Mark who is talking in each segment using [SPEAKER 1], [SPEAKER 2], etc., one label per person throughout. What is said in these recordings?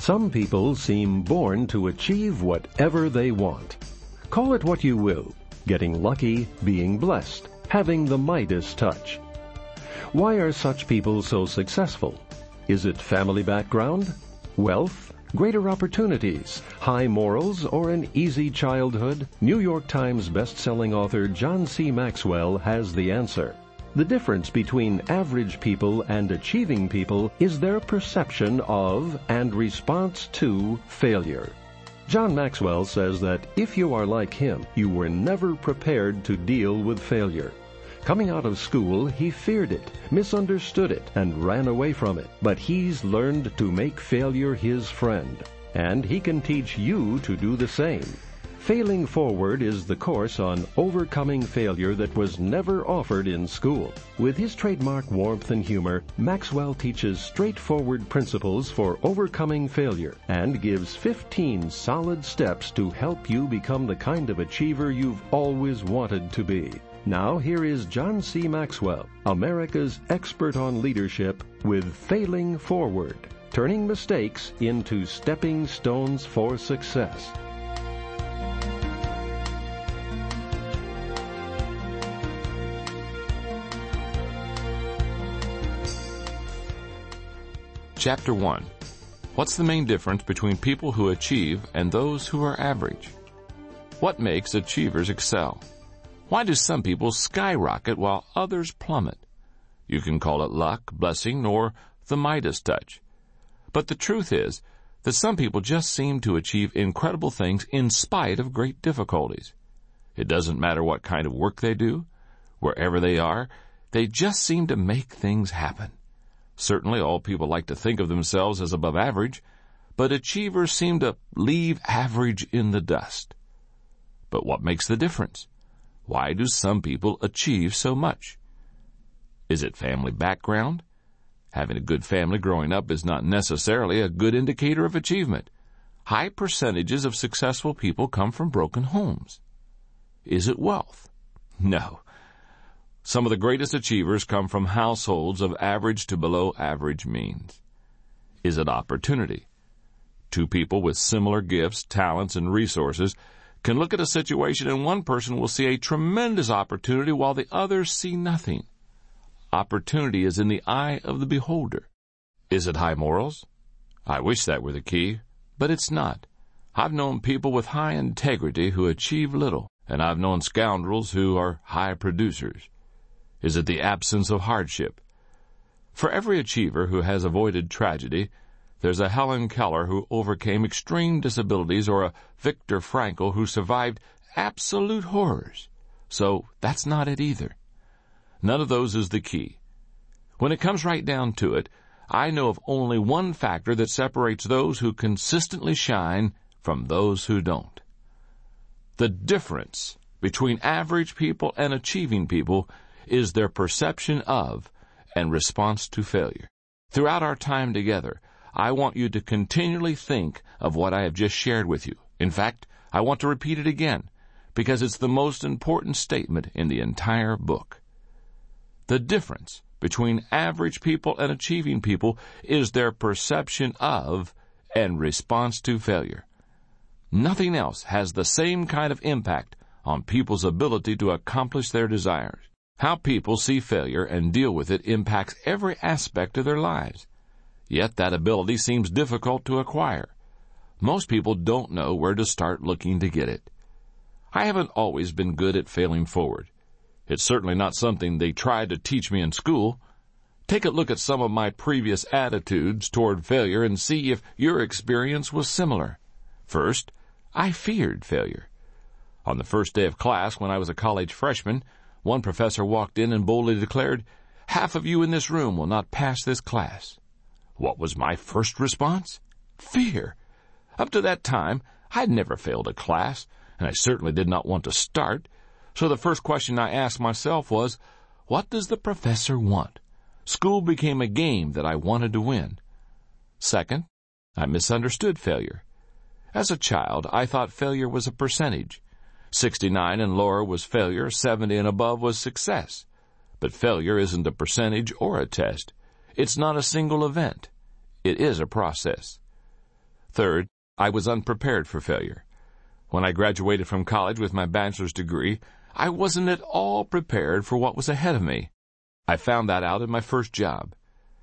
[SPEAKER 1] Some people seem born to achieve whatever they want. Call it what you will getting lucky, being blessed, having the Midas touch. Why are such people so successful? Is it family background, wealth, greater opportunities, high morals, or an easy childhood? New York Times best-selling author John C. Maxwell has the answer. The difference between average people and achieving people is their perception of and response to failure. John Maxwell says that if you are like him, you were never prepared to deal with failure. Coming out of school, he feared it, misunderstood it, and ran away from it. But he's learned to make failure his friend. And he can teach you to do the same. Failing Forward is the course on overcoming failure that was never offered in school. With his trademark warmth and humor, Maxwell teaches straightforward principles for overcoming failure and gives 15 solid steps to help you become the kind of achiever you've always wanted to be. Now here is John C. Maxwell, America's expert on leadership with Failing Forward, turning mistakes into stepping stones for success.
[SPEAKER 2] Chapter 1 What's the main difference between people who achieve and those who are average? What makes achievers excel? Why do some people skyrocket while others plummet? You can call it luck, blessing, or the Midas touch. But the truth is that some people just seem to achieve incredible things in spite of great difficulties. It doesn't matter what kind of work they do, wherever they are, they just seem to make things happen. Certainly all people like to think of themselves as above average, but achievers seem to leave average in the dust. But what makes the difference? Why do some people achieve so much? Is it family background? Having a good family growing up is not necessarily a good indicator of achievement. High percentages of successful people come from broken homes. Is it wealth? No. Some of the greatest achievers come from households of average to below average means. Is it opportunity? Two people with similar gifts, talents, and resources can look at a situation and one person will see a tremendous opportunity while the others see nothing. Opportunity is in the eye of the beholder. Is it high morals? I wish that were the key, but it's not. I've known people with high integrity who achieve little, and I've known scoundrels who are high producers. Is it the absence of hardship? For every achiever who has avoided tragedy, there's a Helen Keller who overcame extreme disabilities or a Viktor Frankl who survived absolute horrors. So that's not it either. None of those is the key. When it comes right down to it, I know of only one factor that separates those who consistently shine from those who don't. The difference between average people and achieving people is their perception of and response to failure. Throughout our time together, I want you to continually think of what I have just shared with you. In fact, I want to repeat it again because it's the most important statement in the entire book. The difference between average people and achieving people is their perception of and response to failure. Nothing else has the same kind of impact on people's ability to accomplish their desires. How people see failure and deal with it impacts every aspect of their lives. Yet that ability seems difficult to acquire. Most people don't know where to start looking to get it. I haven't always been good at failing forward. It's certainly not something they tried to teach me in school. Take a look at some of my previous attitudes toward failure and see if your experience was similar. First, I feared failure. On the first day of class when I was a college freshman, one professor walked in and boldly declared, Half of you in this room will not pass this class. What was my first response? Fear. Up to that time, I had never failed a class, and I certainly did not want to start. So the first question I asked myself was, What does the professor want? School became a game that I wanted to win. Second, I misunderstood failure. As a child, I thought failure was a percentage. 69 and lower was failure, 70 and above was success. But failure isn't a percentage or a test. It's not a single event. It is a process. Third, I was unprepared for failure. When I graduated from college with my bachelor's degree, I wasn't at all prepared for what was ahead of me. I found that out in my first job.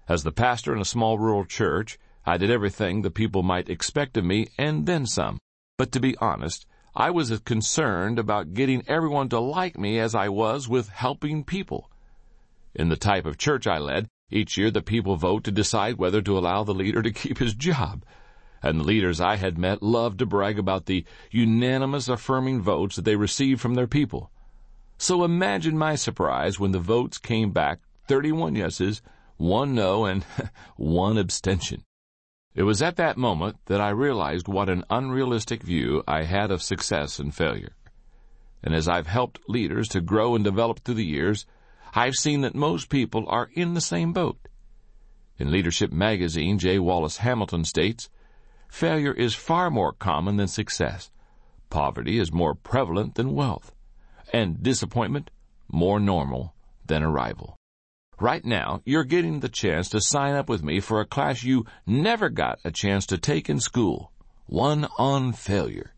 [SPEAKER 2] As the pastor in a small rural church, I did everything the people might expect of me and then some. But to be honest, I was as concerned about getting everyone to like me as I was with helping people. In the type of church I led, each year the people vote to decide whether to allow the leader to keep his job and the leaders I had met loved to brag about the unanimous affirming votes that they received from their people. So imagine my surprise when the votes came back 31 yeses, 1 no, and 1 abstention. It was at that moment that I realized what an unrealistic view I had of success and failure. And as I've helped leaders to grow and develop through the years, I've seen that most people are in the same boat. In Leadership magazine, J. Wallace Hamilton states, failure is far more common than success. Poverty is more prevalent than wealth. And disappointment more normal than arrival. Right now, you're getting the chance to sign up with me for a class you never got a chance to take in school. One on failure.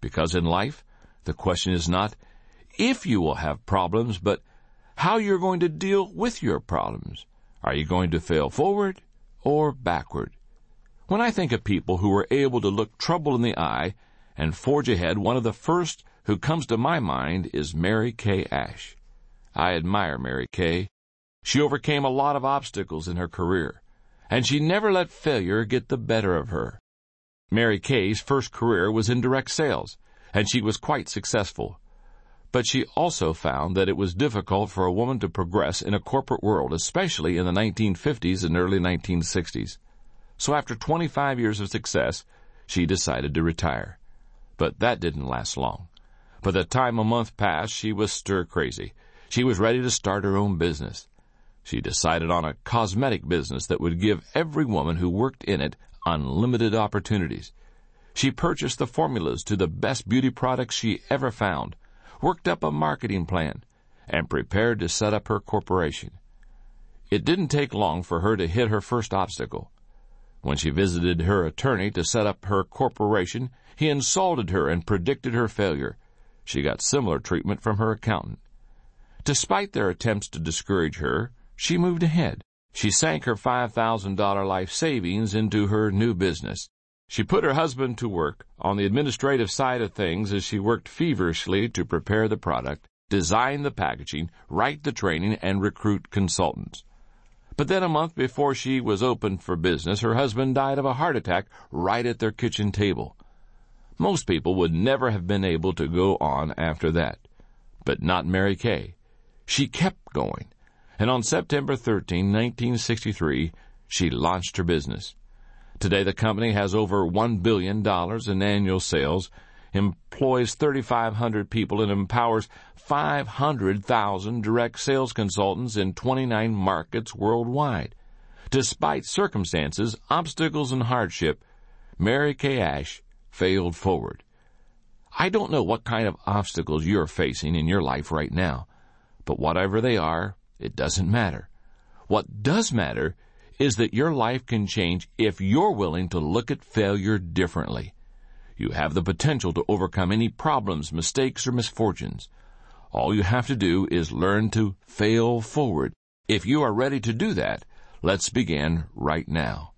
[SPEAKER 2] Because in life, the question is not if you will have problems, but how you're going to deal with your problems. Are you going to fail forward or backward? When I think of people who were able to look trouble in the eye and forge ahead, one of the first who comes to my mind is Mary Kay Ash. I admire Mary Kay. She overcame a lot of obstacles in her career, and she never let failure get the better of her. Mary Kay's first career was in direct sales, and she was quite successful. But she also found that it was difficult for a woman to progress in a corporate world, especially in the 1950s and early 1960s. So after 25 years of success, she decided to retire. But that didn't last long. By the time a month passed, she was stir crazy. She was ready to start her own business. She decided on a cosmetic business that would give every woman who worked in it unlimited opportunities. She purchased the formulas to the best beauty products she ever found, worked up a marketing plan, and prepared to set up her corporation. It didn't take long for her to hit her first obstacle. When she visited her attorney to set up her corporation, he insulted her and predicted her failure. She got similar treatment from her accountant. Despite their attempts to discourage her, she moved ahead. She sank her $5,000 life savings into her new business. She put her husband to work on the administrative side of things as she worked feverishly to prepare the product, design the packaging, write the training, and recruit consultants. But then a month before she was open for business, her husband died of a heart attack right at their kitchen table. Most people would never have been able to go on after that. But not Mary Kay. She kept going. And on September 13, 1963, she launched her business. Today the company has over $1 billion in annual sales employs 3,500 people and empowers 500,000 direct sales consultants in 29 markets worldwide. Despite circumstances, obstacles, and hardship, Mary Kay Ash failed forward. I don't know what kind of obstacles you're facing in your life right now, but whatever they are, it doesn't matter. What does matter is that your life can change if you're willing to look at failure differently. You have the potential to overcome any problems, mistakes, or misfortunes. All you have to do is learn to fail forward. If you are ready to do that, let's begin right now.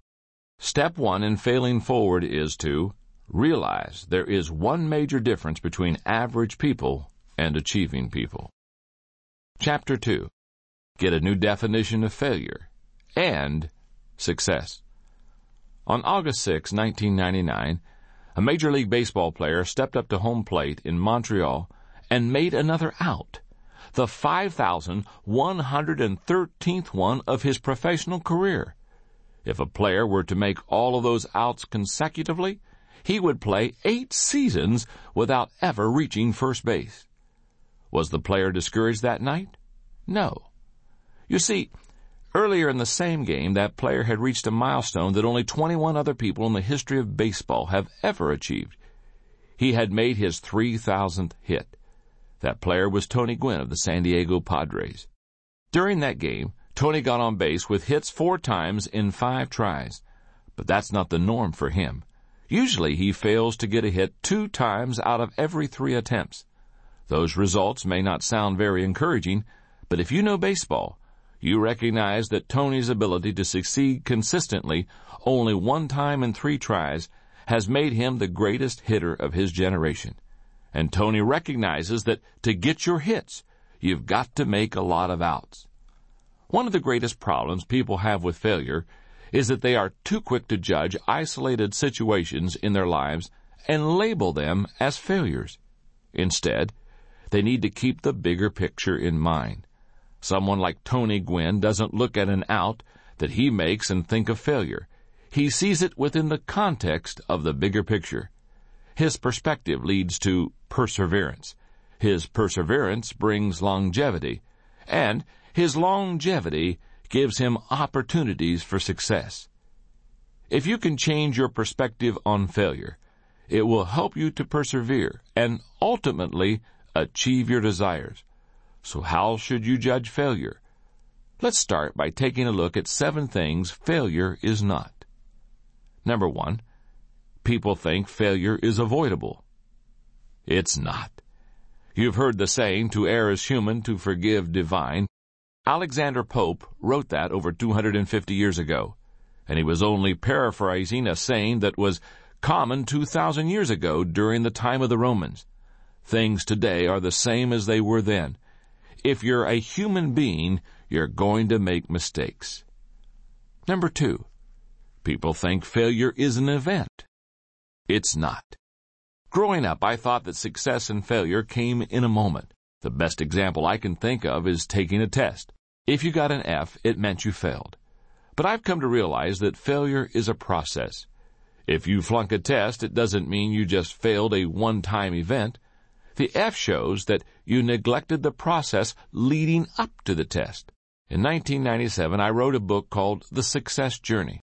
[SPEAKER 2] Step one in failing forward is to realize there is one major difference between average people and achieving people. Chapter 2 Get a new definition of failure and success. On August 6, 1999, a Major League Baseball player stepped up to home plate in Montreal and made another out, the 5,113th one of his professional career. If a player were to make all of those outs consecutively, he would play eight seasons without ever reaching first base. Was the player discouraged that night? No. You see, Earlier in the same game, that player had reached a milestone that only 21 other people in the history of baseball have ever achieved. He had made his 3,000th hit. That player was Tony Gwynn of the San Diego Padres. During that game, Tony got on base with hits four times in five tries. But that's not the norm for him. Usually he fails to get a hit two times out of every three attempts. Those results may not sound very encouraging, but if you know baseball, you recognize that Tony's ability to succeed consistently only one time in three tries has made him the greatest hitter of his generation. And Tony recognizes that to get your hits, you've got to make a lot of outs. One of the greatest problems people have with failure is that they are too quick to judge isolated situations in their lives and label them as failures. Instead, they need to keep the bigger picture in mind. Someone like Tony Gwynn doesn't look at an out that he makes and think of failure. He sees it within the context of the bigger picture. His perspective leads to perseverance. His perseverance brings longevity. And his longevity gives him opportunities for success. If you can change your perspective on failure, it will help you to persevere and ultimately achieve your desires. So how should you judge failure? Let's start by taking a look at seven things failure is not. Number one, people think failure is avoidable. It's not. You've heard the saying, to err is human, to forgive divine. Alexander Pope wrote that over 250 years ago, and he was only paraphrasing a saying that was common 2,000 years ago during the time of the Romans. Things today are the same as they were then, if you're a human being, you're going to make mistakes. Number two, people think failure is an event. It's not. Growing up, I thought that success and failure came in a moment. The best example I can think of is taking a test. If you got an F, it meant you failed. But I've come to realize that failure is a process. If you flunk a test, it doesn't mean you just failed a one-time event. The F shows that you neglected the process leading up to the test. In 1997, I wrote a book called The Success Journey.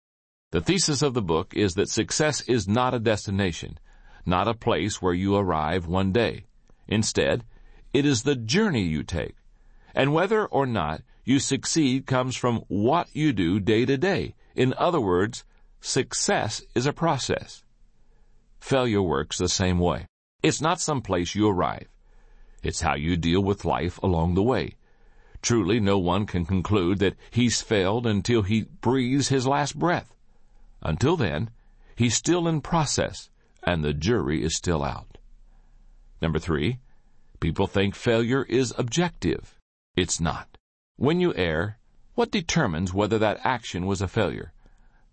[SPEAKER 2] The thesis of the book is that success is not a destination, not a place where you arrive one day. Instead, it is the journey you take. And whether or not you succeed comes from what you do day to day. In other words, success is a process. Failure works the same way. It's not some place you arrive. It's how you deal with life along the way. Truly, no one can conclude that he's failed until he breathes his last breath. Until then, he's still in process, and the jury is still out. Number three, people think failure is objective. It's not. When you err, what determines whether that action was a failure?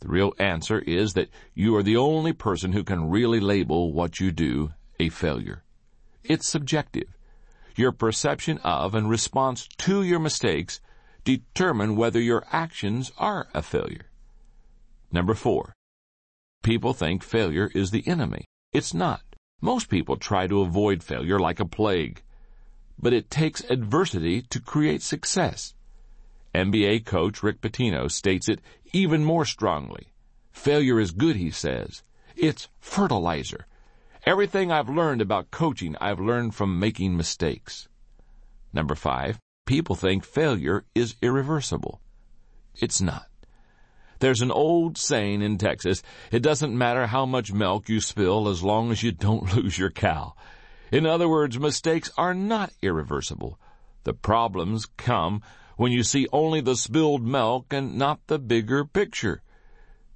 [SPEAKER 2] The real answer is that you are the only person who can really label what you do a failure. It's subjective. Your perception of and response to your mistakes determine whether your actions are a failure. Number four, people think failure is the enemy. It's not. Most people try to avoid failure like a plague. But it takes adversity to create success. NBA coach Rick Pitino states it even more strongly. Failure is good, he says. It's fertilizer. Everything I've learned about coaching, I've learned from making mistakes. Number five, people think failure is irreversible. It's not. There's an old saying in Texas, it doesn't matter how much milk you spill as long as you don't lose your cow. In other words, mistakes are not irreversible. The problems come when you see only the spilled milk and not the bigger picture.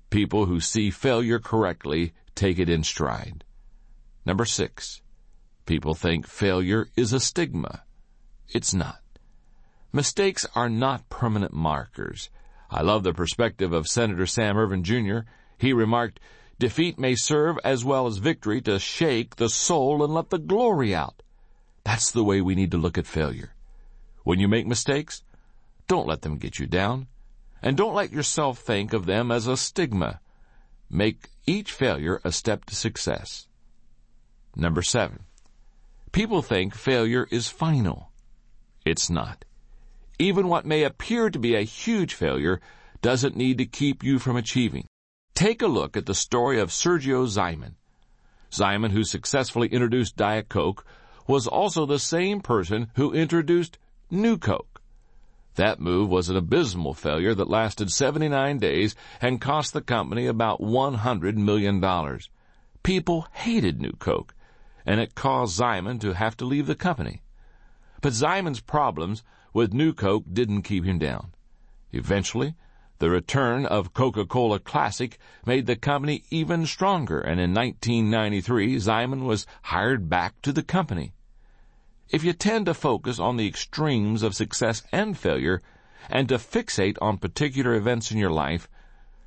[SPEAKER 2] People who see failure correctly take it in stride. Number six, people think failure is a stigma. It's not. Mistakes are not permanent markers. I love the perspective of Senator Sam Ervin Jr. He remarked, Defeat may serve as well as victory to shake the soul and let the glory out. That's the way we need to look at failure. When you make mistakes, don't let them get you down. And don't let yourself think of them as a stigma. Make each failure a step to success. Number seven. People think failure is final. It's not. Even what may appear to be a huge failure doesn't need to keep you from achieving. Take a look at the story of Sergio Zyman. Zyman, who successfully introduced Diet Coke, was also the same person who introduced New Coke. That move was an abysmal failure that lasted 79 days and cost the company about $100 million. People hated New Coke, and it caused Zyman to have to leave the company. But Zyman's problems with New Coke didn't keep him down. Eventually, the return of Coca-Cola Classic made the company even stronger, and in 1993, Zyman was hired back to the company. If you tend to focus on the extremes of success and failure, and to fixate on particular events in your life,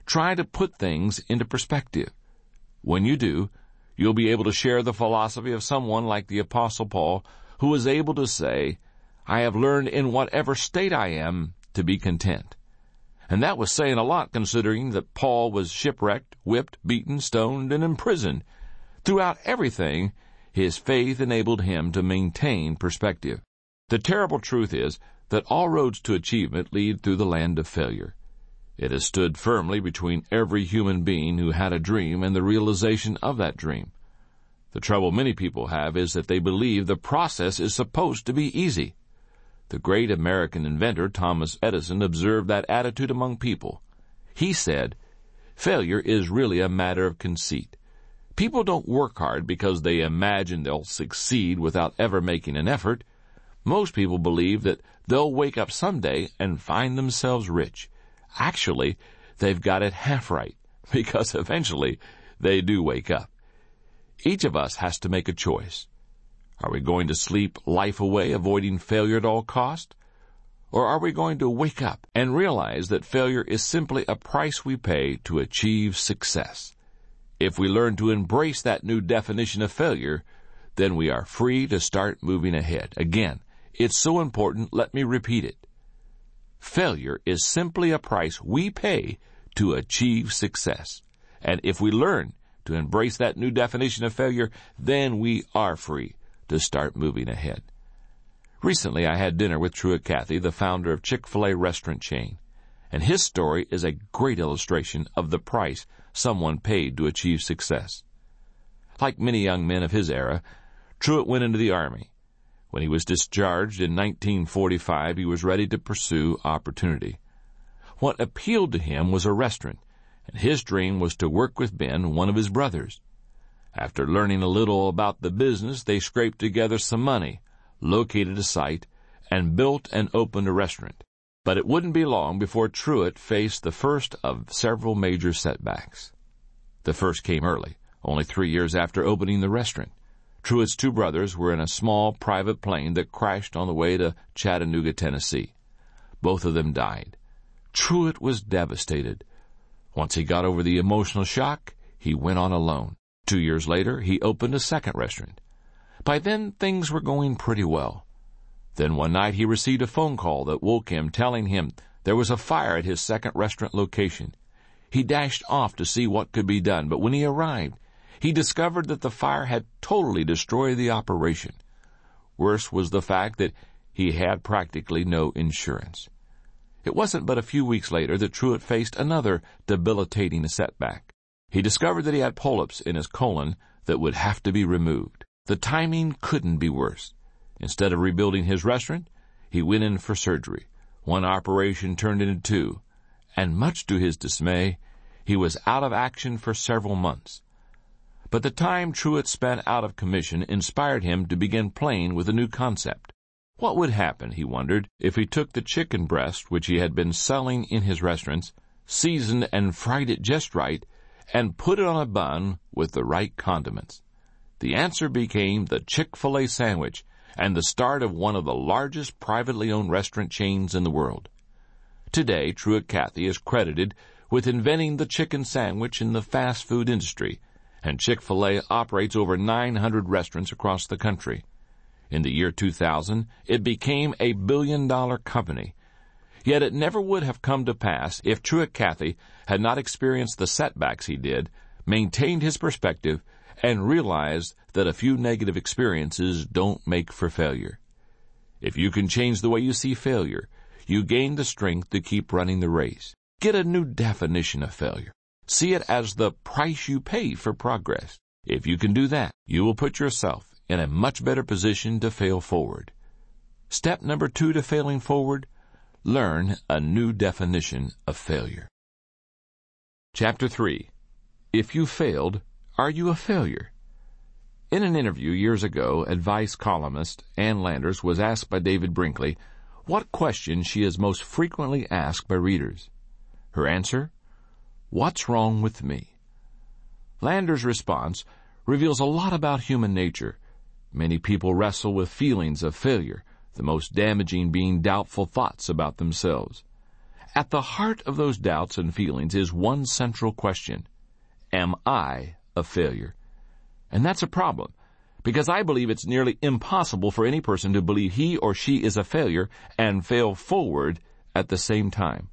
[SPEAKER 2] try to put things into perspective. When you do, you'll be able to share the philosophy of someone like the Apostle Paul, who was able to say, I have learned in whatever state I am to be content. And that was saying a lot considering that Paul was shipwrecked, whipped, beaten, stoned, and imprisoned. Throughout everything, his faith enabled him to maintain perspective. The terrible truth is that all roads to achievement lead through the land of failure. It has stood firmly between every human being who had a dream and the realization of that dream. The trouble many people have is that they believe the process is supposed to be easy. The great American inventor Thomas Edison observed that attitude among people. He said, Failure is really a matter of conceit. People don't work hard because they imagine they'll succeed without ever making an effort. Most people believe that they'll wake up someday and find themselves rich. Actually, they've got it half right, because eventually they do wake up. Each of us has to make a choice. Are we going to sleep life away, avoiding failure at all cost? Or are we going to wake up and realize that failure is simply a price we pay to achieve success? If we learn to embrace that new definition of failure, then we are free to start moving ahead. Again, it's so important, let me repeat it. Failure is simply a price we pay to achieve success. And if we learn to embrace that new definition of failure, then we are free to start moving ahead. Recently, I had dinner with Truett Cathy, the founder of Chick-fil-A restaurant chain, and his story is a great illustration of the price someone paid to achieve success. Like many young men of his era, Truett went into the Army. When he was discharged in 1945, he was ready to pursue opportunity. What appealed to him was a restaurant, and his dream was to work with Ben, one of his brothers. After learning a little about the business, they scraped together some money, located a site, and built and opened a restaurant. But it wouldn't be long before Truett faced the first of several major setbacks. The first came early, only three years after opening the restaurant. Truett's two brothers were in a small private plane that crashed on the way to Chattanooga, Tennessee. Both of them died. Truett was devastated. Once he got over the emotional shock, he went on alone. Two years later, he opened a second restaurant. By then, things were going pretty well. Then one night he received a phone call that woke him telling him there was a fire at his second restaurant location. He dashed off to see what could be done, but when he arrived, he discovered that the fire had totally destroyed the operation. Worse was the fact that he had practically no insurance. It wasn't but a few weeks later that Truett faced another debilitating setback. He discovered that he had polyps in his colon that would have to be removed. The timing couldn't be worse. Instead of rebuilding his restaurant, he went in for surgery. One operation turned into two, and much to his dismay, he was out of action for several months. But the time Truett spent out of commission inspired him to begin playing with a new concept. What would happen, he wondered, if he took the chicken breast which he had been selling in his restaurants, seasoned and fried it just right, and put it on a bun with the right condiments? The answer became the Chick-fil-A sandwich and the start of one of the largest privately owned restaurant chains in the world. Today, Truett Cathy is credited with inventing the chicken sandwich in the fast food industry and Chick-fil-A operates over 900 restaurants across the country. In the year 2000, it became a billion dollar company. Yet it never would have come to pass if Truett Cathy had not experienced the setbacks he did, maintained his perspective, and realized that a few negative experiences don't make for failure. If you can change the way you see failure, you gain the strength to keep running the race. Get a new definition of failure. See it as the price you pay for progress. If you can do that, you will put yourself in a much better position to fail forward. Step number two to failing forward, learn a new definition of failure. Chapter 3. If you failed, Are you a failure? In an interview years ago, advice columnist Ann Landers was asked by David Brinkley what question she is most frequently asked by readers. Her answer? What's wrong with me? Landers' response reveals a lot about human nature. Many people wrestle with feelings of failure, the most damaging being doubtful thoughts about themselves. At the heart of those doubts and feelings is one central question. Am I a failure? And that's a problem, because I believe it's nearly impossible for any person to believe he or she is a failure and fail forward at the same time.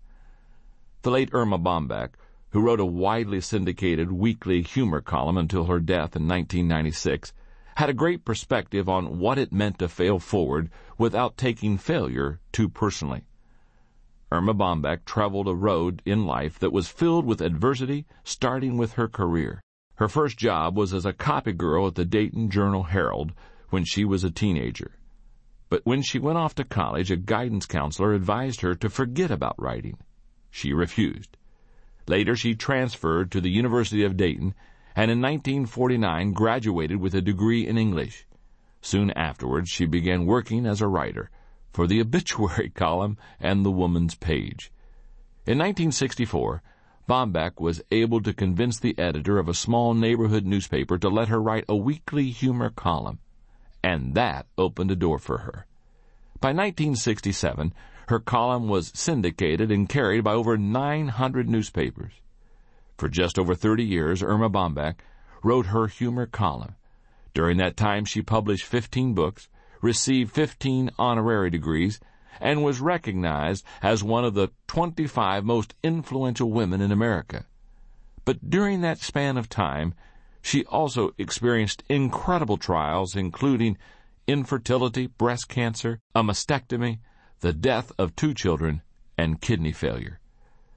[SPEAKER 2] The late Erma Bombeck, who wrote a widely syndicated weekly humor column until her death in 1996, had a great perspective on what it meant to fail forward without taking failure too personally. Erma Bombeck traveled a road in life that was filled with adversity, starting with her career. Her first job was as a copy girl at the Dayton Journal Herald when she was a teenager. But when she went off to college, a guidance counselor advised her to forget about writing. She refused. Later, she transferred to the University of Dayton and in 1949 graduated with a degree in English. Soon afterwards, she began working as a writer for the obituary column and the Woman's Page. In 1964, Bombeck was able to convince the editor of a small neighborhood newspaper to let her write a weekly humor column, and that opened a door for her. By 1967, her column was syndicated and carried by over 900 newspapers. For just over 30 years, Erma Bombeck wrote her humor column. During that time, she published 15 books, received 15 honorary degrees, and was recognized as one of the 25 most influential women in America. But during that span of time, she also experienced incredible trials, including infertility, breast cancer, a mastectomy, the death of two children, and kidney failure.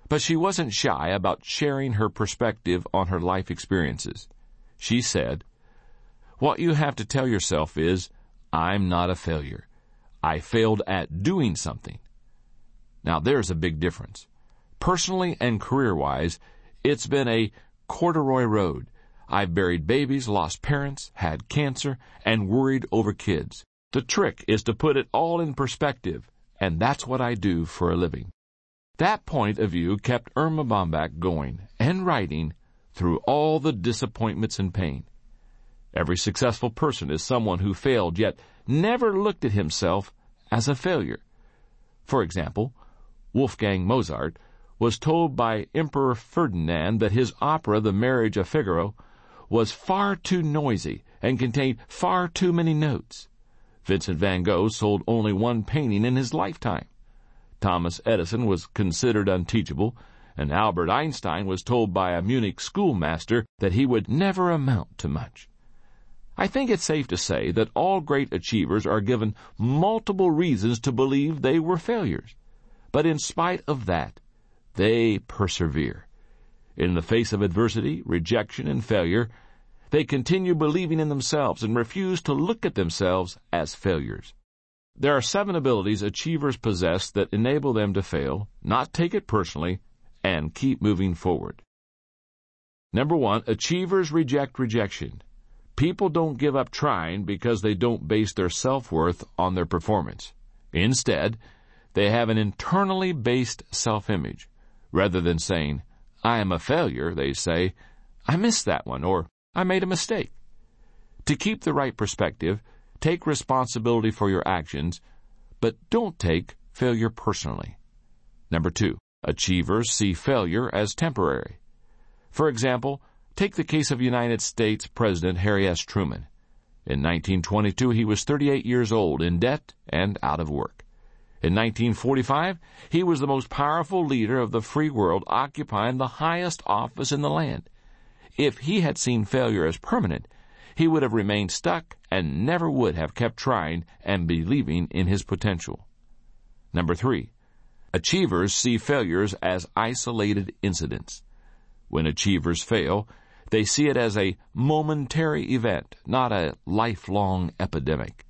[SPEAKER 2] But she wasn't shy about sharing her perspective on her life experiences. She said, What you have to tell yourself is, I'm not a failure. I failed at doing something. Now there's a big difference. Personally and career wise, it's been a corduroy road. I've buried babies, lost parents, had cancer, and worried over kids. The trick is to put it all in perspective, and that's what I do for a living. That point of view kept Erma Bombeck going and writing through all the disappointments and pain. Every successful person is someone who failed yet never looked at himself as a failure. For example, Wolfgang Mozart was told by Emperor Ferdinand that his opera The Marriage of Figaro was far too noisy and contained far too many notes. Vincent van Gogh sold only one painting in his lifetime. Thomas Edison was considered unteachable, and Albert Einstein was told by a Munich schoolmaster that he would never amount to much. I think it's safe to say that all great achievers are given multiple reasons to believe they were failures. But in spite of that, they persevere. In the face of adversity, rejection, and failure, they continue believing in themselves and refuse to look at themselves as failures. There are seven abilities achievers possess that enable them to fail, not take it personally, and keep moving forward. Number one, achievers reject rejection. People don't give up trying because they don't base their self-worth on their performance. Instead, they have an internally based self-image. Rather than saying, I am a failure, they say, I missed that one, or I made a mistake. To keep the right perspective, take responsibility for your actions, but don't take failure personally. Number two, achievers see failure as temporary. For example, Take the case of United States President Harry S. Truman. In 1922, he was 38 years old, in debt, and out of work. In 1945, he was the most powerful leader of the free world, occupying the highest office in the land. If he had seen failure as permanent, he would have remained stuck and never would have kept trying and believing in his potential. Number three, achievers see failures as isolated incidents. When achievers fail, they see it as a momentary event, not a lifelong epidemic.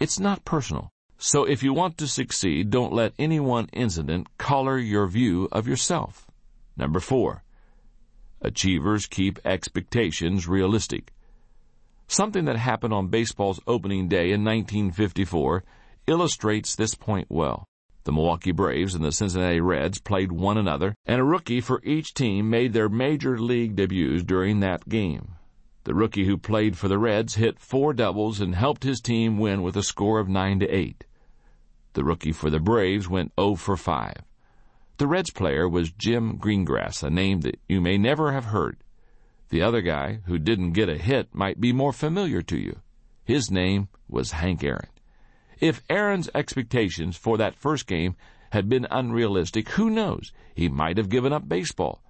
[SPEAKER 2] It's not personal. So if you want to succeed, don't let any one incident color your view of yourself. Number four, Achievers keep expectations realistic. Something that happened on baseball's opening day in 1954 illustrates this point well. The Milwaukee Braves and the Cincinnati Reds played one another, and a rookie for each team made their major league debuts during that game. The rookie who played for the Reds hit four doubles and helped his team win with a score of 9 to 8. The rookie for the Braves went 0 for 5. The Reds player was Jim Greengrass, a name that you may never have heard. The other guy, who didn't get a hit, might be more familiar to you. His name was Hank Aaron. If Aaron's expectations for that first game had been unrealistic, who knows? He might have given up baseball.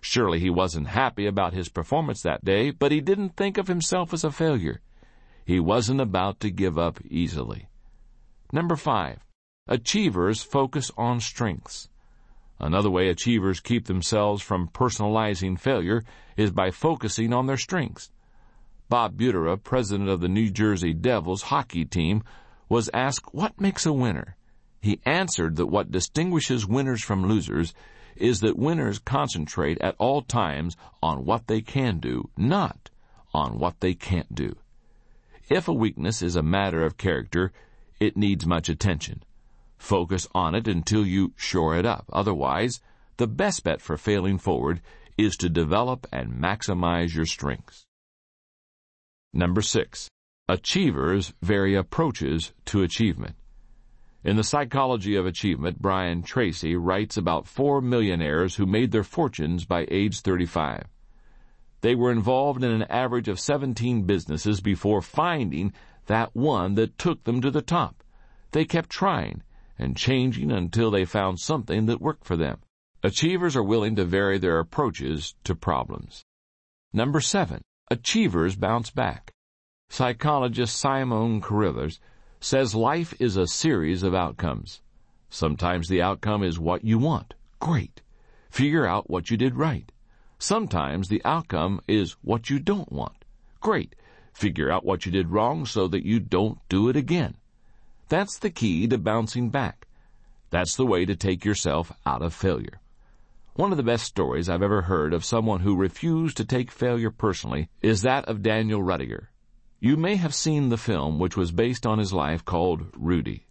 [SPEAKER 2] Surely he wasn't happy about his performance that day, but he didn't think of himself as a failure. He wasn't about to give up easily. Number five, achievers focus on strengths. Another way achievers keep themselves from personalizing failure is by focusing on their strengths. Bob Butera, president of the New Jersey Devils hockey team, was asked what makes a winner. He answered that what distinguishes winners from losers is that winners concentrate at all times on what they can do, not on what they can't do. If a weakness is a matter of character, it needs much attention. Focus on it until you shore it up. Otherwise, the best bet for failing forward is to develop and maximize your strengths. Number six, Achievers vary approaches to achievement. In The Psychology of Achievement, Brian Tracy writes about four millionaires who made their fortunes by age 35. They were involved in an average of 17 businesses before finding that one that took them to the top. They kept trying and changing until they found something that worked for them. Achievers are willing to vary their approaches to problems. Number seven, achievers bounce back. Psychologist Simon Carruthers says life is a series of outcomes. Sometimes the outcome is what you want. Great. Figure out what you did right. Sometimes the outcome is what you don't want. Great. Figure out what you did wrong so that you don't do it again. That's the key to bouncing back. That's the way to take yourself out of failure. One of the best stories I've ever heard of someone who refused to take failure personally is that of Daniel Ruettiger. You may have seen the film which was based on his life called Rudy.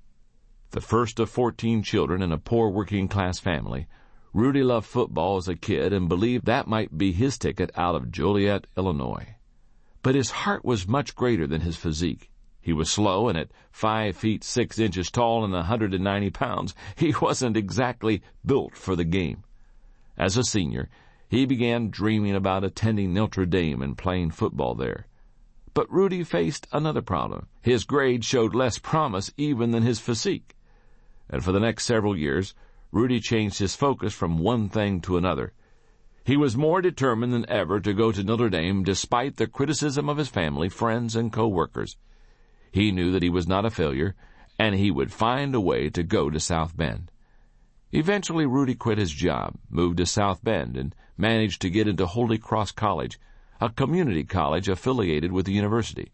[SPEAKER 2] The first of 14 children in a poor working class family, Rudy loved football as a kid and believed that might be his ticket out of Joliet, Illinois. But his heart was much greater than his physique. He was slow and at five feet six inches tall and 190 pounds, he wasn't exactly built for the game. As a senior, he began dreaming about attending Notre Dame and playing football there. But Rudy faced another problem. His grades showed less promise even than his physique. And for the next several years, Rudy changed his focus from one thing to another. He was more determined than ever to go to Notre Dame despite the criticism of his family, friends, and co-workers. He knew that he was not a failure, and he would find a way to go to South Bend. Eventually, Rudy quit his job, moved to South Bend, and managed to get into Holy Cross College, a community college affiliated with the university.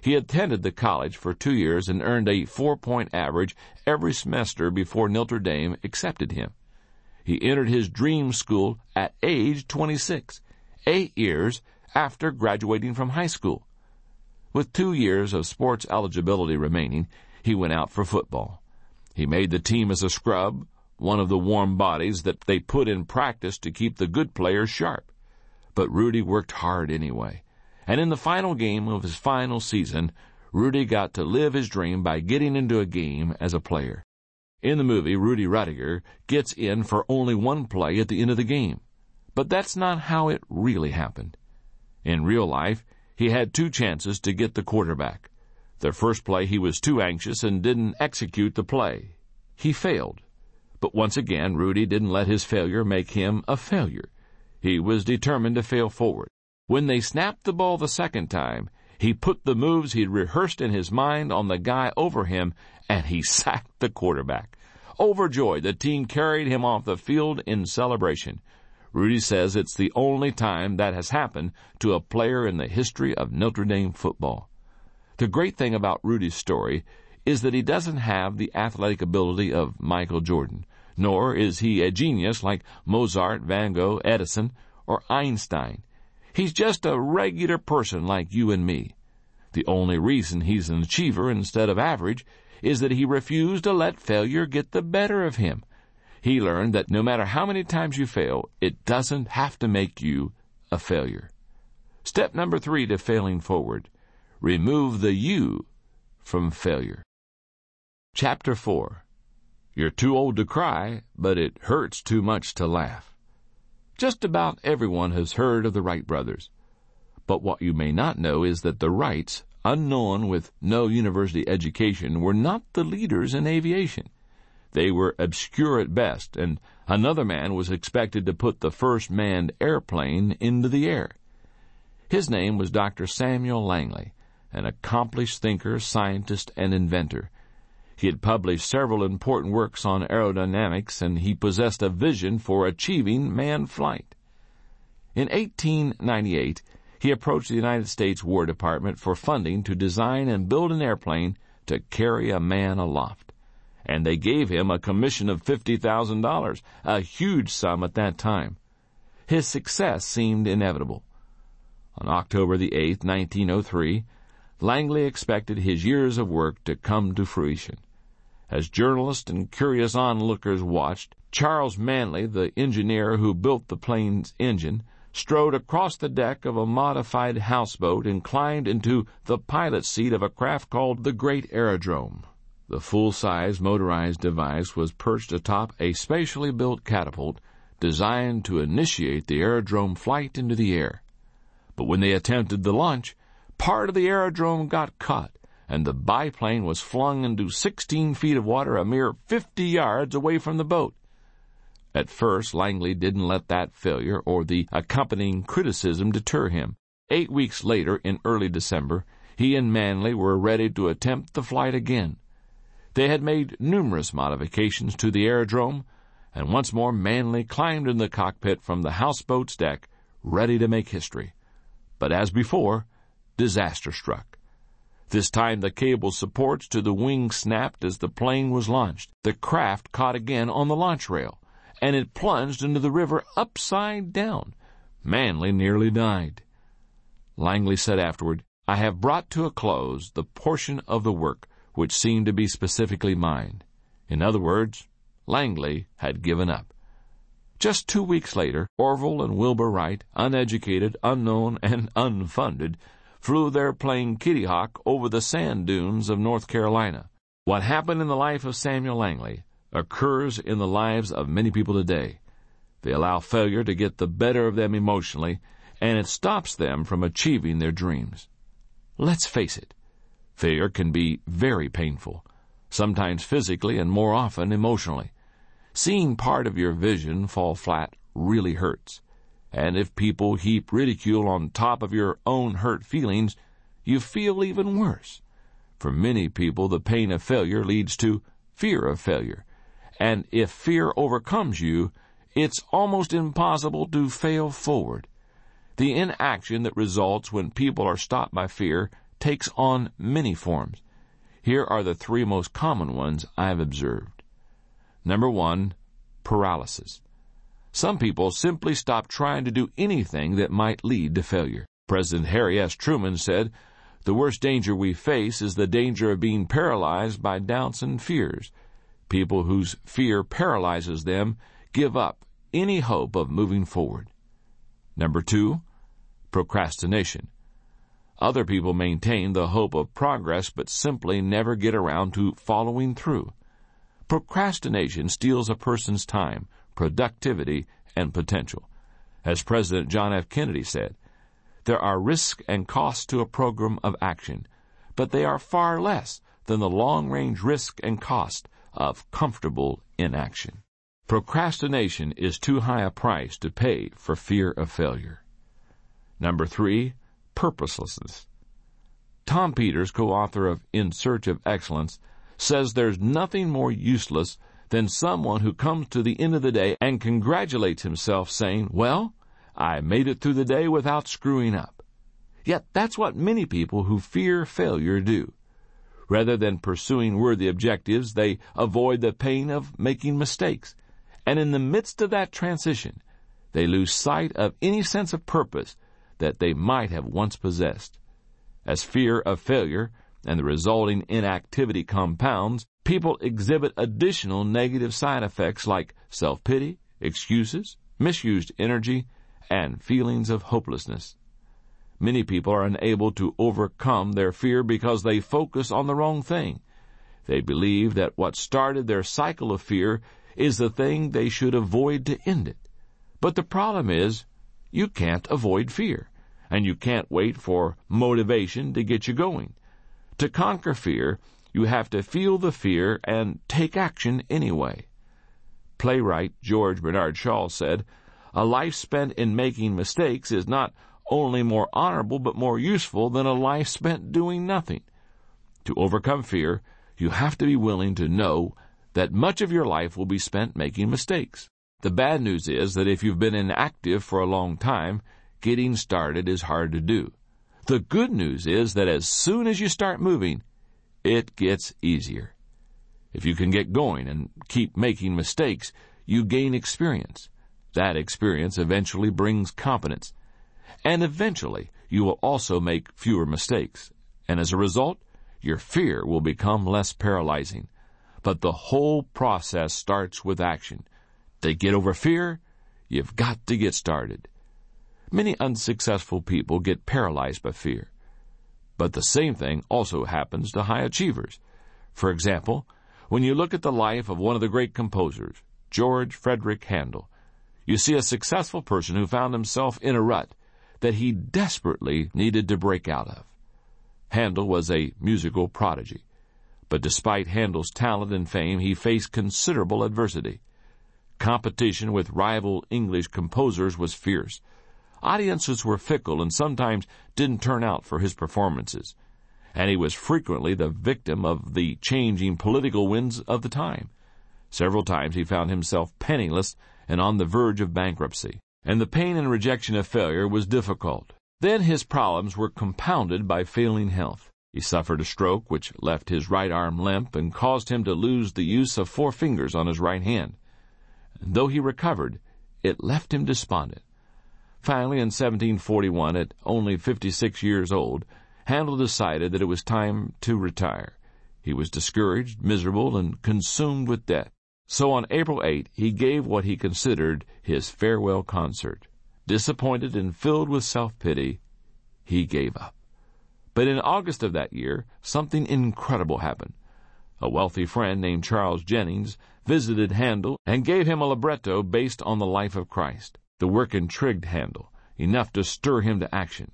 [SPEAKER 2] He attended the college for two years and earned a four point average every semester before Notre Dame accepted him. He entered his dream school at age 26, eight years after graduating from high school. With two years of sports eligibility remaining, he went out for football. He made the team as a scrub, one of the warm bodies that they put in practice to keep the good players sharp. But Rudy worked hard anyway. And in the final game of his final season, Rudy got to live his dream by getting into a game as a player. In the movie, Rudy Ruettiger gets in for only one play at the end of the game. But that's not how it really happened. In real life, he had two chances to get the quarterback. The first play he was too anxious and didn't execute the play. He failed. But once again, Rudy didn't let his failure make him a failure. He was determined to fail forward. When they snapped the ball the second time, he put the moves he'd rehearsed in his mind on the guy over him, and he sacked the quarterback. Overjoyed, the team carried him off the field in celebration. Rudy says it's the only time that has happened to a player in the history of Notre Dame football. The great thing about Rudy's story is that he doesn't have the athletic ability of Michael Jordan, nor is he a genius like Mozart, Van Gogh, Edison, or Einstein. He's just a regular person like you and me. The only reason he's an achiever instead of average is that he refused to let failure get the better of him. He learned that no matter how many times you fail, it doesn't have to make you a failure. Step number three to failing forward. Remove the you from failure. Chapter 4 You're too old to cry, but it hurts too much to laugh. Just about everyone has heard of the Wright brothers. But what you may not know is that the Wrights, unknown with no university education, were not the leaders in aviation. They were obscure at best, and another man was expected to put the first manned airplane into the air. His name was Dr. Samuel Langley, an accomplished thinker, scientist, and inventor. He had published several important works on aerodynamics, and he possessed a vision for achieving manned flight. In 1898, he approached the United States War Department for funding to design and build an airplane to carry a man aloft. And they gave him a commission of $50,000, a huge sum at that time. His success seemed inevitable. On October the 8th, 1903, Langley expected his years of work to come to fruition. As journalists and curious onlookers watched, Charles Manley, the engineer who built the plane's engine, strode across the deck of a modified houseboat and climbed into the pilot's seat of a craft called the Great Aerodrome. The full-size motorized device was perched atop a specially built catapult designed to initiate the aerodrome flight into the air. But when they attempted the launch, part of the aerodrome got caught, and the biplane was flung into 16 feet of water a mere 50 yards away from the boat. At first, Langley didn't let that failure or the accompanying criticism deter him. Eight weeks later, in early December, he and Manley were ready to attempt the flight again. They had made numerous modifications to the aerodrome, and once more Manley climbed in the cockpit from the houseboat's deck, ready to make history. But as before, disaster struck. This time the cable supports to the wing snapped as the plane was launched. The craft caught again on the launch rail, and it plunged into the river upside down. Manley nearly died. Langley said afterward, I have brought to a close the portion of the work which seemed to be specifically mine. In other words, Langley had given up. Just two weeks later, Orville and Wilbur Wright, uneducated, unknown, and unfunded, flew their plane Kitty Hawk over the sand dunes of North Carolina. What happened in the life of Samuel Langley occurs in the lives of many people today. They allow failure to get the better of them emotionally, and it stops them from achieving their dreams. Let's face it, failure can be very painful, sometimes physically and more often emotionally. Seeing part of your vision fall flat really hurts. And if people heap ridicule on top of your own hurt feelings, you feel even worse. For many people, the pain of failure leads to fear of failure. And if fear overcomes you, it's almost impossible to fail forward. The inaction that results when people are stopped by fear takes on many forms. Here are the three most common ones I've observed. Number one, paralysis. Some people simply stop trying to do anything that might lead to failure. President Harry S. Truman said, The worst danger we face is the danger of being paralyzed by doubts and fears. People whose fear paralyzes them give up any hope of moving forward. Number two, procrastination. Other people maintain the hope of progress but simply never get around to following through. Procrastination steals a person's time, productivity, and potential. As President John F. Kennedy said, there are risks and costs to a program of action, but they are far less than the long range risk and cost of comfortable inaction. Procrastination is too high a price to pay for fear of failure. Number three, purposelessness. Tom Peters, co-author of In Search of Excellence, says there's nothing more useless than someone who comes to the end of the day and congratulates himself saying, well, I made it through the day without screwing up. Yet that's what many people who fear failure do. Rather than pursuing worthy objectives, they avoid the pain of making mistakes. And in the midst of that transition, they lose sight of any sense of purpose that they might have once possessed. As fear of failure and the resulting inactivity compounds, people exhibit additional negative side effects like self-pity, excuses, misused energy, and feelings of hopelessness. Many people are unable to overcome their fear because they focus on the wrong thing. They believe that what started their cycle of fear is the thing they should avoid to end it. But the problem is, you can't avoid fear, and you can't wait for motivation to get you going. To conquer fear, you have to feel the fear and take action anyway. Playwright George Bernard Shaw said, A life spent in making mistakes is not only more honorable but more useful than a life spent doing nothing. To overcome fear, you have to be willing to know that much of your life will be spent making mistakes. The bad news is that if you've been inactive for a long time, getting started is hard to do. The good news is that as soon as you start moving, it gets easier. If you can get going and keep making mistakes, you gain experience. That experience eventually brings competence. And eventually, you will also make fewer mistakes. And as a result, your fear will become less paralyzing. But the whole process starts with action. To get over fear, you've got to get started. Many unsuccessful people get paralyzed by fear. But the same thing also happens to high achievers. For example, when you look at the life of one of the great composers, George Frederick Handel, you see a successful person who found himself in a rut that he desperately needed to break out of. Handel was a musical prodigy, but despite Handel's talent and fame, he faced considerable adversity. Competition with rival English composers was fierce. Audiences were fickle and sometimes didn't turn out for his performances. And he was frequently the victim of the changing political winds of the time. Several times he found himself penniless and on the verge of bankruptcy. And the pain and rejection of failure was difficult. Then his problems were compounded by failing health. He suffered a stroke which left his right arm limp and caused him to lose the use of four fingers on his right hand. Though he recovered, it left him despondent. Finally, in 1741, at only 56 years old, Handel decided that it was time to retire. He was discouraged, miserable, and consumed with debt. So on April 8, he gave what he considered his farewell concert. Disappointed and filled with self-pity, he gave up. But in August of that year, something incredible happened. A wealthy friend named Charles Jennens visited Handel and gave him a libretto based on the life of Christ. The work intrigued Handel enough to stir him to action.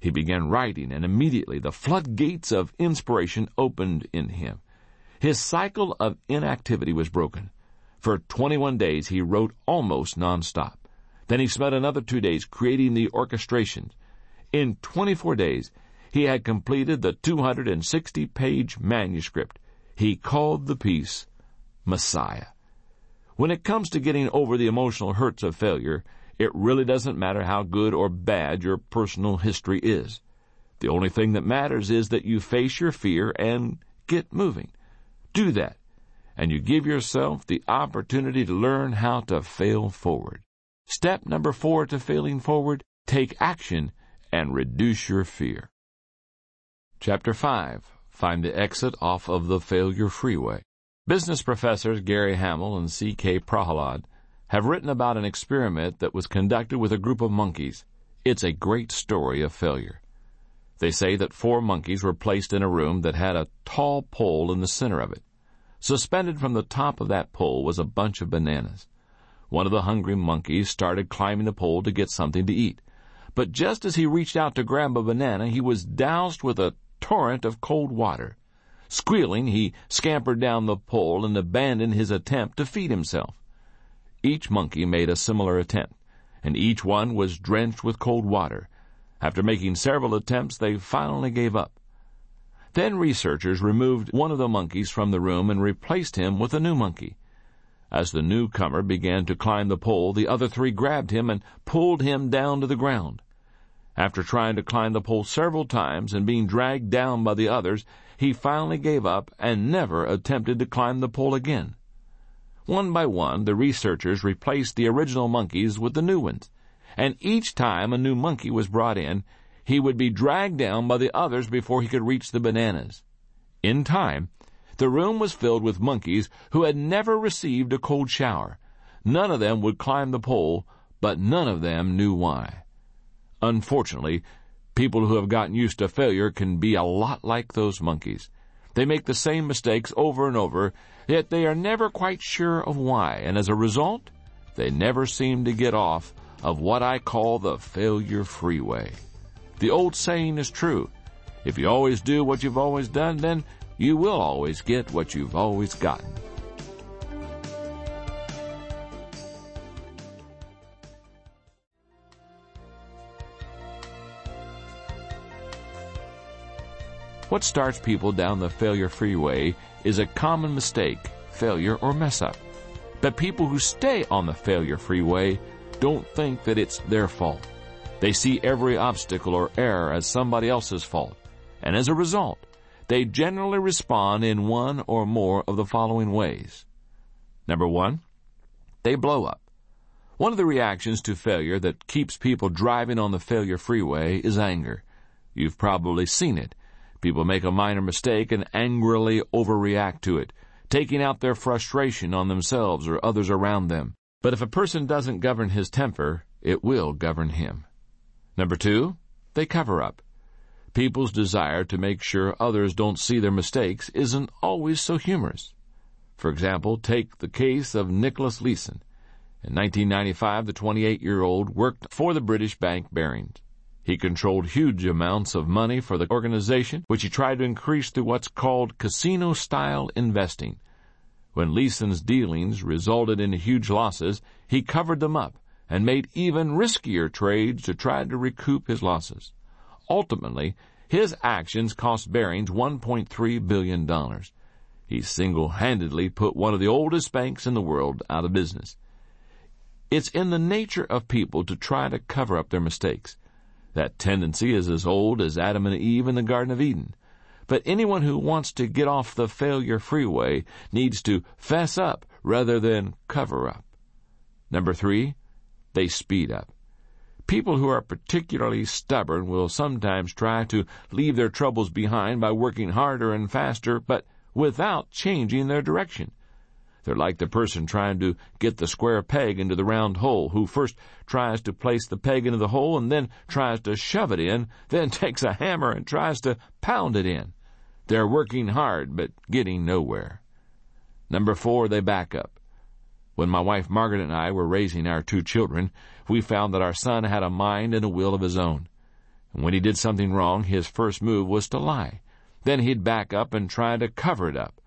[SPEAKER 2] He began writing, and immediately the floodgates of inspiration opened in him. His cycle of inactivity was broken. For 21 days he wrote almost nonstop. Then he spent another two days creating the orchestrations. In 24 days, he had completed the 260 page manuscript. He called the piece Messiah. When it comes to getting over the emotional hurts of failure, it really doesn't matter how good or bad your personal history is. The only thing that matters is that you face your fear and get moving. Do that, and you give yourself the opportunity to learn how to fail forward. Step number four to failing forward, take action and reduce your fear. Chapter 5. Find the exit off of the failure freeway. Business professors Gary Hamel and C.K. Prahalad have written about an experiment that was conducted with a group of monkeys. It's a great story of failure. They say that four monkeys were placed in a room that had a tall pole in the center of it. Suspended from the top of that pole was a bunch of bananas. One of the hungry monkeys started climbing the pole to get something to eat. But just as he reached out to grab a banana, he was doused with a torrent of cold water. Squealing, he scampered down the pole and abandoned his attempt to feed himself. Each monkey made a similar attempt, and each one was drenched with cold water. After making several attempts, they finally gave up. Then researchers removed one of the monkeys from the room and replaced him with a new monkey. As the newcomer began to climb the pole, the other three grabbed him and pulled him down to the ground. After trying to climb the pole several times and being dragged down by the others, he finally gave up and never attempted to climb the pole again. One by one, the researchers replaced the original monkeys with the new ones, and each time a new monkey was brought in, he would be dragged down by the others before he could reach the bananas. In time, the room was filled with monkeys who had never received a cold shower. None of them would climb the pole, but none of them knew why. Unfortunately, people who have gotten used to failure can be a lot like those monkeys. They make the same mistakes over and over, yet they are never quite sure of why, and as a result, they never seem to get off of what I call the failure freeway. The old saying is true. If you always do what you've always done, then you will always get what you've always gotten. What starts people down the failure freeway is a common mistake, failure, or mess up. But people who stay on the failure freeway don't think that it's their fault. They see every obstacle or error as somebody else's fault, and as a result, they generally respond in one or more of the following ways. Number one, they blow up. One of the reactions to failure that keeps people driving on the failure freeway is anger. You've probably seen it. People make a minor mistake and angrily overreact to it, taking out their frustration on themselves or others around them. But if a person doesn't govern his temper, it will govern him. Number two, they cover up. People's desire to make sure others don't see their mistakes isn't always so humorous. For example, take the case of Nicholas Leeson. In 1995, the 28-year-old worked for the British bank Barings. He controlled huge amounts of money for the organization, which he tried to increase through what's called casino style investing. When Leeson's dealings resulted in huge losses, he covered them up and made even riskier trades to try to recoup his losses. Ultimately, his actions cost Barings $1.3 billion. He single-handedly put one of the oldest banks in the world out of business. It's in the nature of people to try to cover up their mistakes. That tendency is as old as Adam and Eve in the Garden of Eden. But anyone who wants to get off the failure freeway needs to fess up rather than cover up. Number three, they speed up. People who are particularly stubborn will sometimes try to leave their troubles behind by working harder and faster, but without changing their direction. They're like the person trying to get the square peg into the round hole, who first tries to place the peg into the hole and then tries to shove it in, then takes a hammer and tries to pound it in. They're working hard, but getting nowhere. Number four, they back up. When my wife Margaret and I were raising our two children, we found that our son had a mind and a will of his own. And when he did something wrong, his first move was to lie. Then he'd back up and try to cover it up.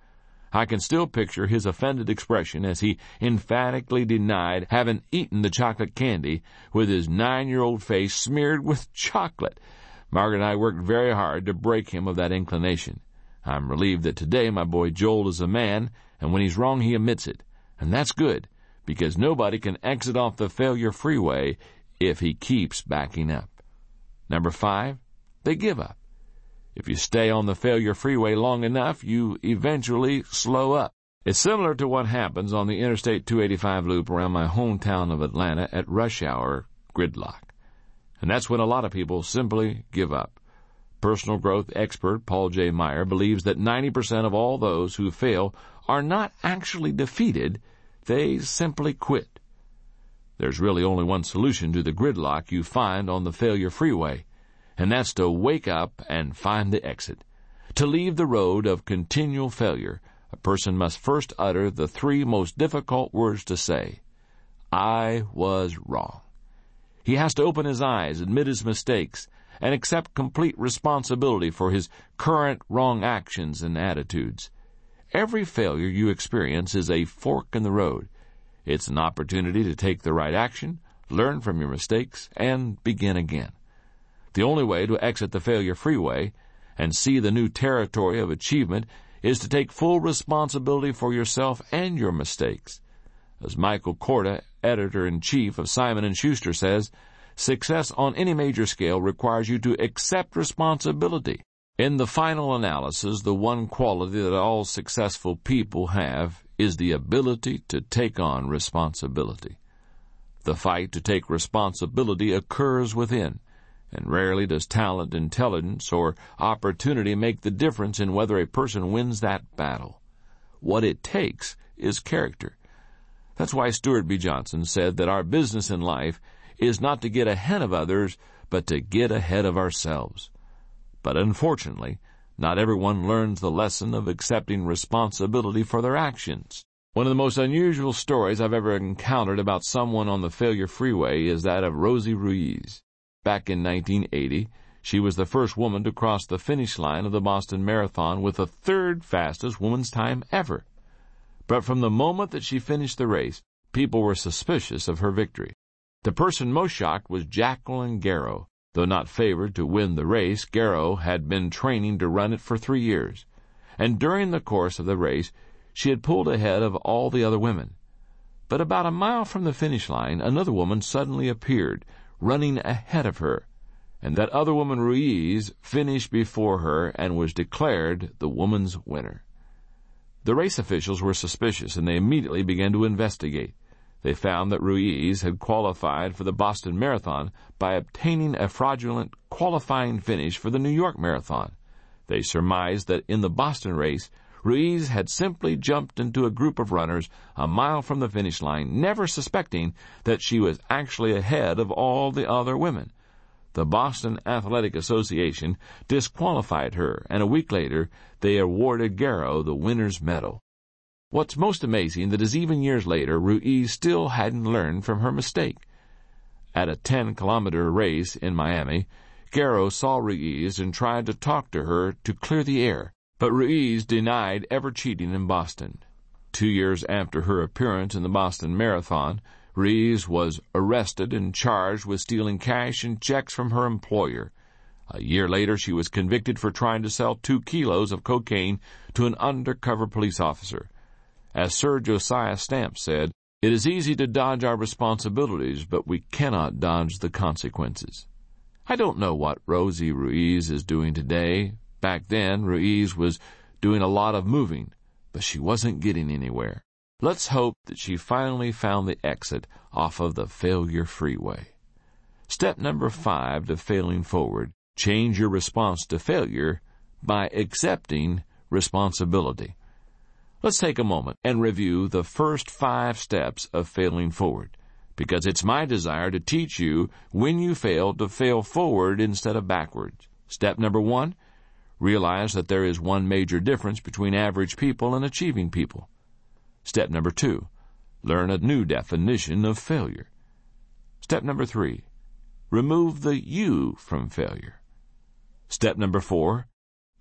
[SPEAKER 2] I can still picture his offended expression as he emphatically denied having eaten the chocolate candy with his nine-year-old face smeared with chocolate. Margaret and I worked very hard to break him of that inclination. I'm relieved that today my boy Joel is a man, and when he's wrong he admits it. And that's good, because nobody can exit off the failure freeway if he keeps backing up. Number five, they give up. If you stay on the failure freeway long enough, you eventually slow up. It's similar to what happens on the Interstate 285 loop around my hometown of Atlanta at rush hour gridlock. And that's when a lot of people simply give up. Personal growth expert Paul J. Meyer believes that 90% of all those who fail are not actually defeated, they simply quit. There's really only one solution to the gridlock you find on the failure freeway and that's to wake up and find the exit. To leave the road of continual failure, a person must first utter the three most difficult words to say I was wrong. He has to open his eyes, admit his mistakes, and accept complete responsibility for his current wrong actions and attitudes. Every failure you experience is a fork in the road. It's an opportunity to take the right action, learn from your mistakes, and begin again. The only way to exit the failure freeway and see the new territory of achievement is to take full responsibility for yourself and your mistakes. As Michael Korda, editor-in-chief of Simon & Schuster says, success on any major scale requires you to accept responsibility. In the final analysis, the one quality that all successful people have is the ability to take on responsibility. The fight to take responsibility occurs within, and rarely does talent, intelligence, or opportunity make the difference in whether a person wins that battle. What it takes is character. That's why Stuart B. Johnson said that our business in life is not to get ahead of others, but to get ahead of ourselves. But unfortunately, not everyone learns the lesson of accepting responsibility for their actions. One of the most unusual stories I've ever encountered about someone on the failure freeway is that of Rosie Ruiz. Back in 1980, she was the first woman to cross the finish line of the Boston Marathon with the third fastest woman's time ever. But from the moment that she finished the race, people were suspicious of her victory. The person most shocked was Jacqueline Gareau, Though not favored to win the race, Garrow had been training to run it for three years, and during the course of the race she had pulled ahead of all the other women. But about a mile from the finish line, another woman suddenly appeared, running ahead of her, and that other woman, Ruiz, finished before her and was declared the woman's winner. The race officials were suspicious, and they immediately began to investigate. They found that Ruiz had qualified for the Boston Marathon by obtaining a fraudulent qualifying finish for the New York Marathon. They surmised that in the Boston race, Ruiz had simply jumped into a group of runners a mile from the finish line, never suspecting that she was actually ahead of all the other women. The Boston Athletic Association disqualified her, and a week later they awarded Gareau the winner's medal. What's most amazing that is even years later, Ruiz still hadn't learned from her mistake. At a 10 kilometer race in Miami, Gareau saw Ruiz and tried to talk to her to clear the air, but Ruiz denied ever cheating in Boston. Two years after her appearance in the Boston Marathon, Ruiz was arrested and charged with stealing cash and checks from her employer. A year later, she was convicted for trying to sell two kilos of cocaine to an undercover police officer. As Sir Josiah Stamp said, it is easy to dodge our responsibilities, but we cannot dodge the consequences. I don't know what Rosie Ruiz is doing today. Back then, Ruiz was doing a lot of moving, but she wasn't getting anywhere. Let's hope that she finally found the exit off of the failure freeway. Step number five to failing forward. Change your response to failure by accepting responsibility. Let's take a moment and review the first five steps of failing forward, because it's my desire to teach you when you fail to fail forward instead of backwards. Step number one, realize that there is one major difference between average people and achieving people. Step number two, learn a new definition of failure. Step number three, remove the you from failure. Step number four,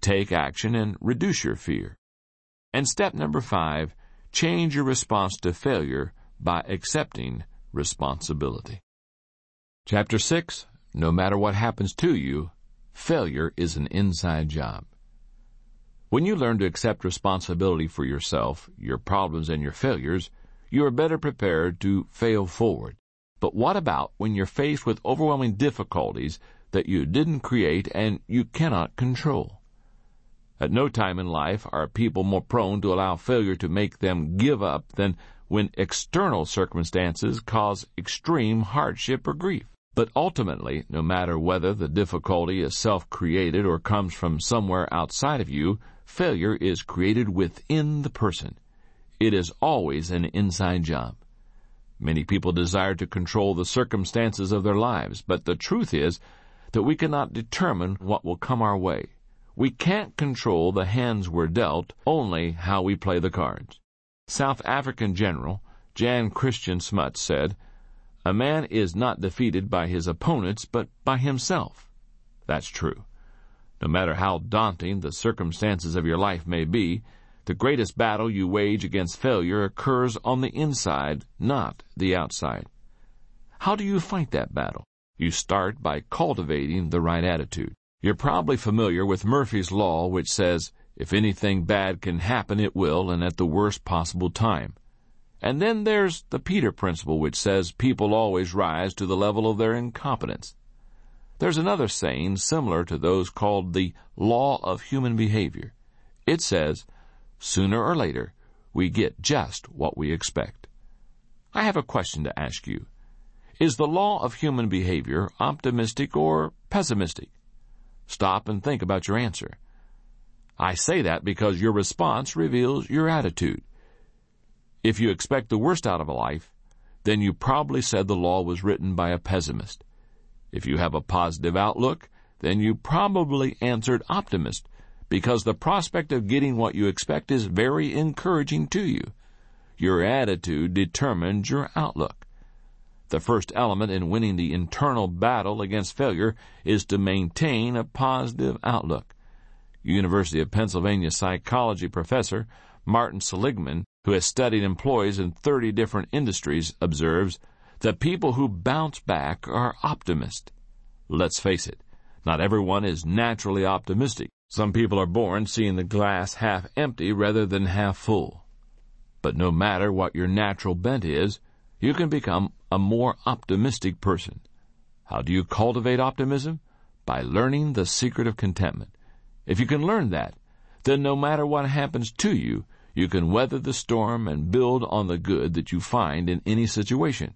[SPEAKER 2] take action and reduce your fear. And step number five, change your response to failure by accepting responsibility. Chapter 6 No matter what happens to you, failure is an inside job. When you learn to accept responsibility for yourself, your problems, and your failures, you are better prepared to fail forward. But what about when you're faced with overwhelming difficulties that you didn't create and you cannot control? At no time in life are people more prone to allow failure to make them give up than when external circumstances cause extreme hardship or grief. But ultimately, no matter whether the difficulty is self-created or comes from somewhere outside of you, failure is created within the person. It is always an inside job. Many people desire to control the circumstances of their lives, but the truth is that we cannot determine what will come our way. We can't control the hands we're dealt, only how we play the cards. South African General Jan Christian Smuts said, A man is not defeated by his opponents, but by himself. That's true. No matter how daunting the circumstances of your life may be, the greatest battle you wage against failure occurs on the inside, not the outside. How do you fight that battle? You start by cultivating the right attitude. You're probably familiar with Murphy's Law, which says, if anything bad can happen, it will, and at the worst possible time. And then there's the Peter Principle, which says people always rise to the level of their incompetence. There's another saying similar to those called the Law of Human Behavior. It says, sooner or later, we get just what we expect. I have a question to ask you. Is the law of human behavior optimistic or pessimistic? Stop and think about your answer. I say that because your response reveals your attitude. If you expect the worst out of a life, then you probably said the law was written by a pessimist. If you have a positive outlook, then you probably answered optimist because the prospect of getting what you expect is very encouraging to you. Your attitude determines your outlook. The first element in winning the internal battle against failure is to maintain a positive outlook. University of Pennsylvania psychology professor Martin Seligman, who has studied employees in 30 different industries, observes that people who bounce back are optimists. Let's face it, not everyone is naturally optimistic. Some people are born seeing the glass half empty rather than half full. But no matter what your natural bent is, you can become a more optimistic person. How do you cultivate optimism? By learning the secret of contentment. If you can learn that, then no matter what happens to you, you can weather the storm and build on the good that you find in any situation.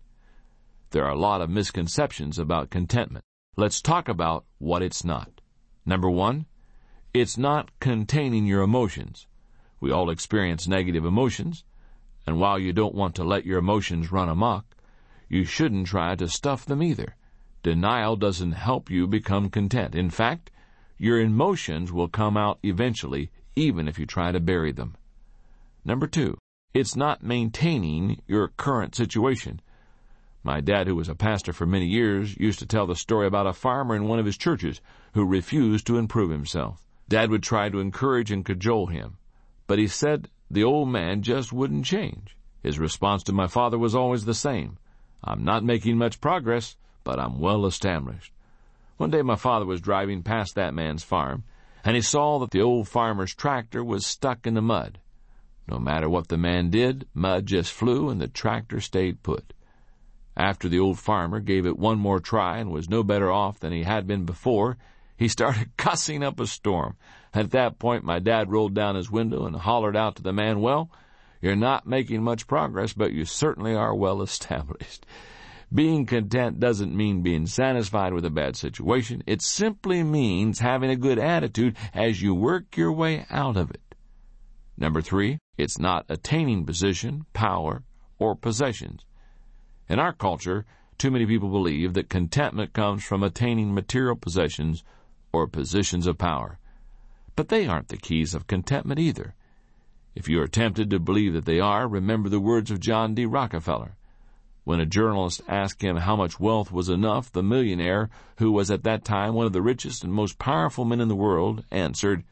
[SPEAKER 2] There are a lot of misconceptions about contentment. Let's talk about what it's not. Number one, it's not containing your emotions. We all experience negative emotions, and while you don't want to let your emotions run amok, you shouldn't try to stuff them either. Denial doesn't help you become content. In fact, your emotions will come out eventually, even if you try to bury them. Number two, it's not maintaining your current situation. My dad, who was a pastor for many years, used to tell the story about a farmer in one of his churches who refused to improve himself. Dad would try to encourage and cajole him, but he said the old man just wouldn't change. His response to my father was always the same. I'm not making much progress, but I'm well established. One day my father was driving past that man's farm, and he saw that the old farmer's tractor was stuck in the mud. No matter what the man did, mud just flew and the tractor stayed put. After the old farmer gave it one more try and was no better off than he had been before, he started cussing up a storm. At that point, my dad rolled down his window and hollered out to the man, Well, you're not making much progress, but you certainly are well established. Being content doesn't mean being satisfied with a bad situation. It simply means having a good attitude as you work your way out of it. Number three, it's not attaining position, power, or possessions. In our culture, too many people believe that contentment comes from attaining material possessions or positions of power. But they aren't the keys of contentment either. If you are tempted to believe that they are, remember the words of John D. Rockefeller. When a journalist asked him how much wealth was enough, the millionaire, who was at that time one of the richest and most powerful men in the world, answered,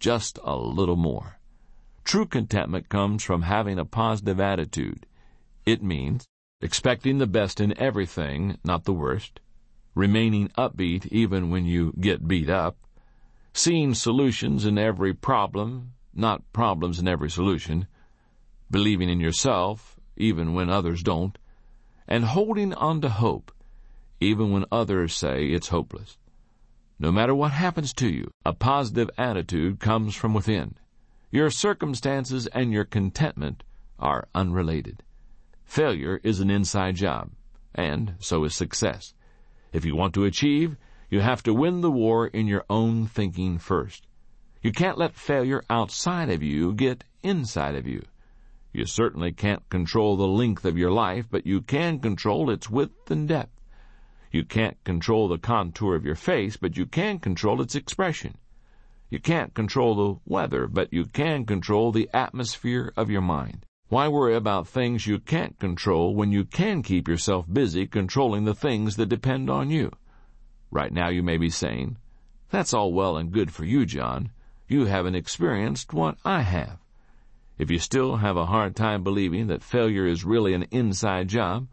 [SPEAKER 2] Just a little more. True contentment comes from having a positive attitude. It means expecting the best in everything, not the worst, remaining upbeat even when you get beat up, seeing solutions in every problem, not problems in every solution, believing in yourself even when others don't, and holding on to hope even when others say it's hopeless. No matter what happens to you, a positive attitude comes from within. Your circumstances and your contentment are unrelated. Failure is an inside job, and so is success. If you want to achieve, you have to win the war in your own thinking first. You can't let failure outside of you get inside of you. You certainly can't control the length of your life, but you can control its width and depth. You can't control the contour of your face, but you can control its expression. You can't control the weather, but you can control the atmosphere of your mind. Why worry about things you can't control when you can keep yourself busy controlling the things that depend on you? Right now you may be saying, That's all well and good for you, John. You haven't experienced what I have. If you still have a hard time believing that failure is really an inside job,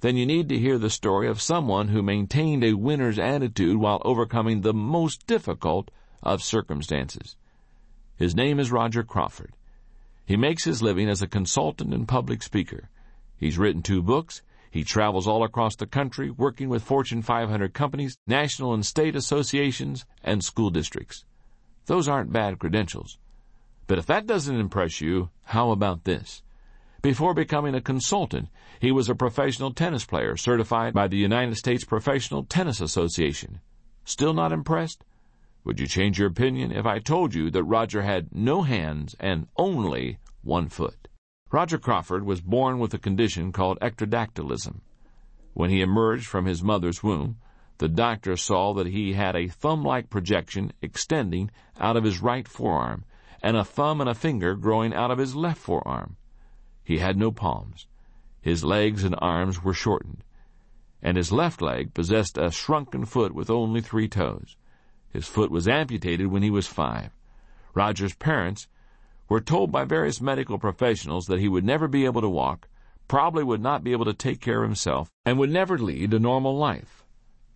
[SPEAKER 2] then you need to hear the story of someone who maintained a winner's attitude while overcoming the most difficult of circumstances. His name is Roger Crawford. He makes his living as a consultant and public speaker. He's written two books. He travels all across the country working with Fortune 500 companies, national and state associations, and school districts. Those aren't bad credentials. But if that doesn't impress you, how about this? Before becoming a consultant, he was a professional tennis player certified by the United States Professional Tennis Association. Still not impressed? Would you change your opinion if I told you that Roger had no hands and only one foot? Roger Crawford was born with a condition called ectrodactylism. When he emerged from his mother's womb, the doctor saw that he had a thumb-like projection extending out of his right forearm and a thumb and a finger growing out of his left forearm. He had no palms. His legs and arms were shortened, and his left leg possessed a shrunken foot with only three toes. His foot was amputated when he was five. Roger's parents were told by various medical professionals that he would never be able to walk, probably would not be able to take care of himself, and would never lead a normal life.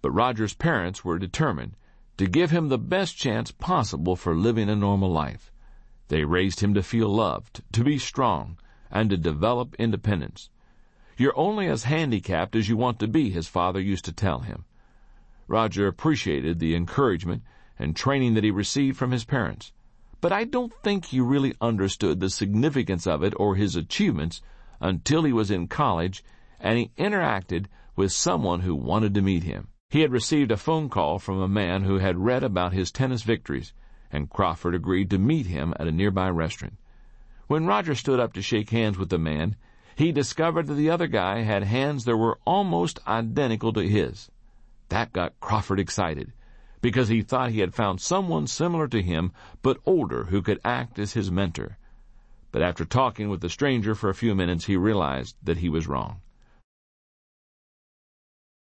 [SPEAKER 2] But Roger's parents were determined to give him the best chance possible for living a normal life. They raised him to feel loved, to be strong, and to develop independence. You're only as handicapped as you want to be, his father used to tell him. Roger appreciated the encouragement and training that he received from his parents, but I don't think he really understood the significance of it or his achievements until he was in college and he interacted with someone who wanted to meet him. He had received a phone call from a man who had read about his tennis victories and Crawford agreed to meet him at a nearby restaurant. When Roger stood up to shake hands with the man, he discovered that the other guy had hands that were almost identical to his. That got Crawford excited, because he thought he had found someone similar to him, but older, who could act as his mentor. But after talking with the stranger for a few minutes, he realized that he was wrong.